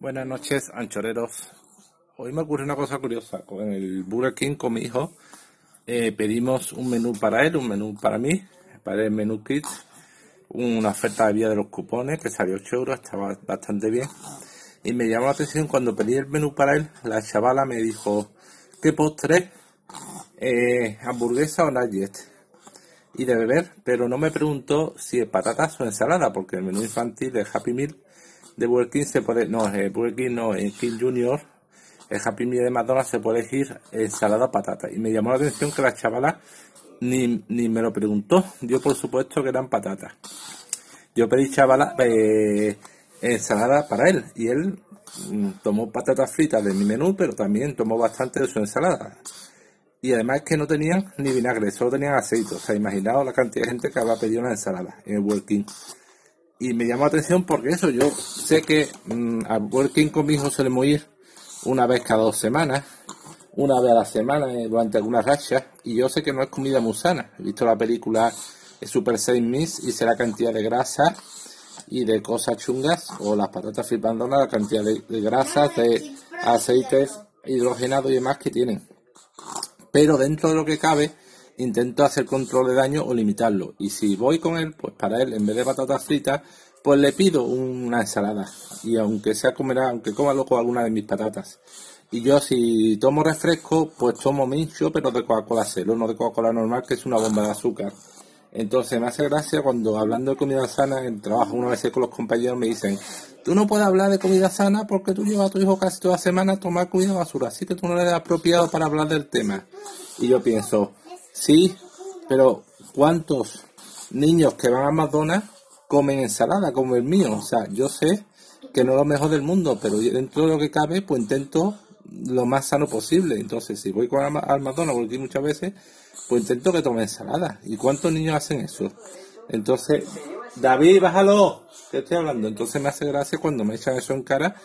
Buenas noches, anchoreros. Hoy me ocurre una cosa curiosa. Con el Burger King, con mi hijo, eh, pedimos un menú para él, un menú para mí, para el menú Kids, una oferta de vía de los cupones que salió 8 euros, estaba bastante bien. Y me llamó la atención cuando pedí el menú para él, la chavala me dijo, ¿qué postre? Eh, ¿Hamburguesa o nugget? Y de beber, pero no me preguntó si es patatas o ensalada, porque el menú infantil de Happy Meal de Burger se puede, no, eh, Burger no, en King Junior, el Happy Meal de McDonald's se puede elegir ensalada patata. Y me llamó la atención que la chavala ni, ni me lo preguntó. Yo por supuesto que eran patatas. Yo pedí chavala eh, ensalada para él y él mm, tomó patatas fritas de mi menú, pero también tomó bastante de su ensalada. Y además que no tenían ni vinagre, solo tenían aceite. O sea, imaginaos la cantidad de gente que había pedido una ensalada en el Burger King y me llamó la atención porque eso, yo sé que mm, a Working con mi hijo solemos ir una vez cada dos semanas, una vez a la semana eh, durante algunas rachas, y yo sé que no es comida muy sana. He visto la película Super 6 Miss y sé la cantidad de grasa y de cosas chungas, o las patatas flipandonas, la cantidad de, de grasas, de aceites hidrogenados y demás que tienen. Pero dentro de lo que cabe, intento hacer control de daño o limitarlo. Y si voy con él, pues para él, en vez de patatas fritas, pues le pido una ensalada. Y aunque sea comerá, aunque coma loco alguna de mis patatas. Y yo si tomo refresco, pues tomo mincho, pero de Coca-Cola cero, no de Coca-Cola normal, que es una bomba de azúcar. Entonces me hace gracia cuando hablando de comida sana, en trabajo una vez con los compañeros me dicen, tú no puedes hablar de comida sana porque tú llevas a tu hijo casi toda semana a tomar comida basura, así que tú no eres apropiado para hablar del tema. Y yo pienso, Sí, pero ¿cuántos niños que van a McDonald's comen ensalada como el mío? O sea, yo sé que no es lo mejor del mundo, pero dentro de lo que cabe, pues intento lo más sano posible. Entonces, si voy con al McDonald's, voy muchas veces, pues intento que tome ensalada. ¿Y cuántos niños hacen eso? Entonces, David, bájalo, ¿qué estoy hablando? Entonces me hace gracia cuando me echan eso en cara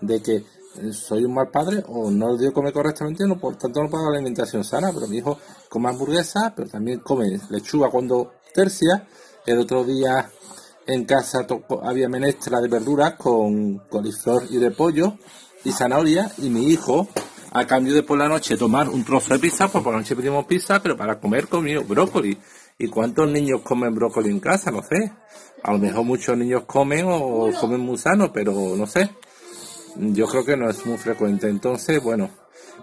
de que soy un mal padre o no lo digo comer correctamente, no por tanto no puedo dar alimentación sana, pero mi hijo come hamburguesa, pero también come lechuga cuando tercia. El otro día en casa había menestra de verduras con coliflor y de pollo y zanahoria y mi hijo a cambio de por la noche tomar un trozo de pizza, pues por la noche pedimos pizza, pero para comer comió brócoli. ¿Y cuántos niños comen brócoli en casa? No sé. A lo mejor muchos niños comen o comen muy sano, pero no sé yo creo que no es muy frecuente. Entonces, bueno,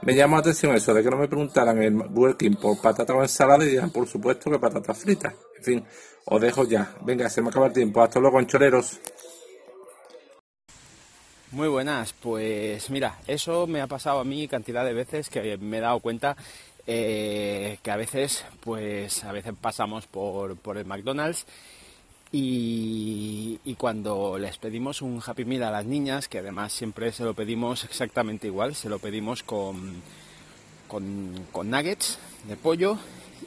me llama la atención eso, de que no me preguntaran el working por patata o ensalada y digan, por supuesto, que patatas fritas. En fin, os dejo ya. Venga, se me acaba el tiempo. Hasta luego, anchoreros. Muy buenas, pues mira, eso me ha pasado a mí cantidad de veces que me he dado cuenta eh, que a veces, pues a veces pasamos por, por el McDonald's y, cuando les pedimos un Happy Meal a las niñas, que además siempre se lo pedimos exactamente igual, se lo pedimos con, con, nuggets de pollo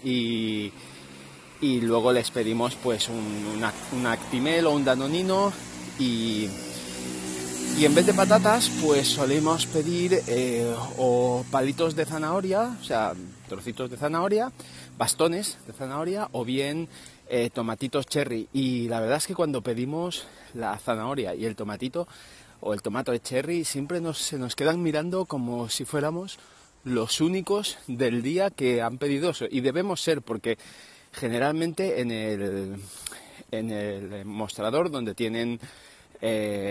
y, y, luego les pedimos pues un, un, Actimel o un Danonino y, y en vez de patatas pues solemos pedir eh, o palitos de zanahoria, o sea, trocitos de zanahoria, bastones de zanahoria o bien eh, tomatitos cherry. Y la verdad es que cuando pedimos la zanahoria y el tomatito o el tomato de cherry, siempre nos, se nos quedan mirando como si fuéramos los únicos del día que han pedido eso. Y debemos ser, porque generalmente en el, en el mostrador donde tienen... Eh,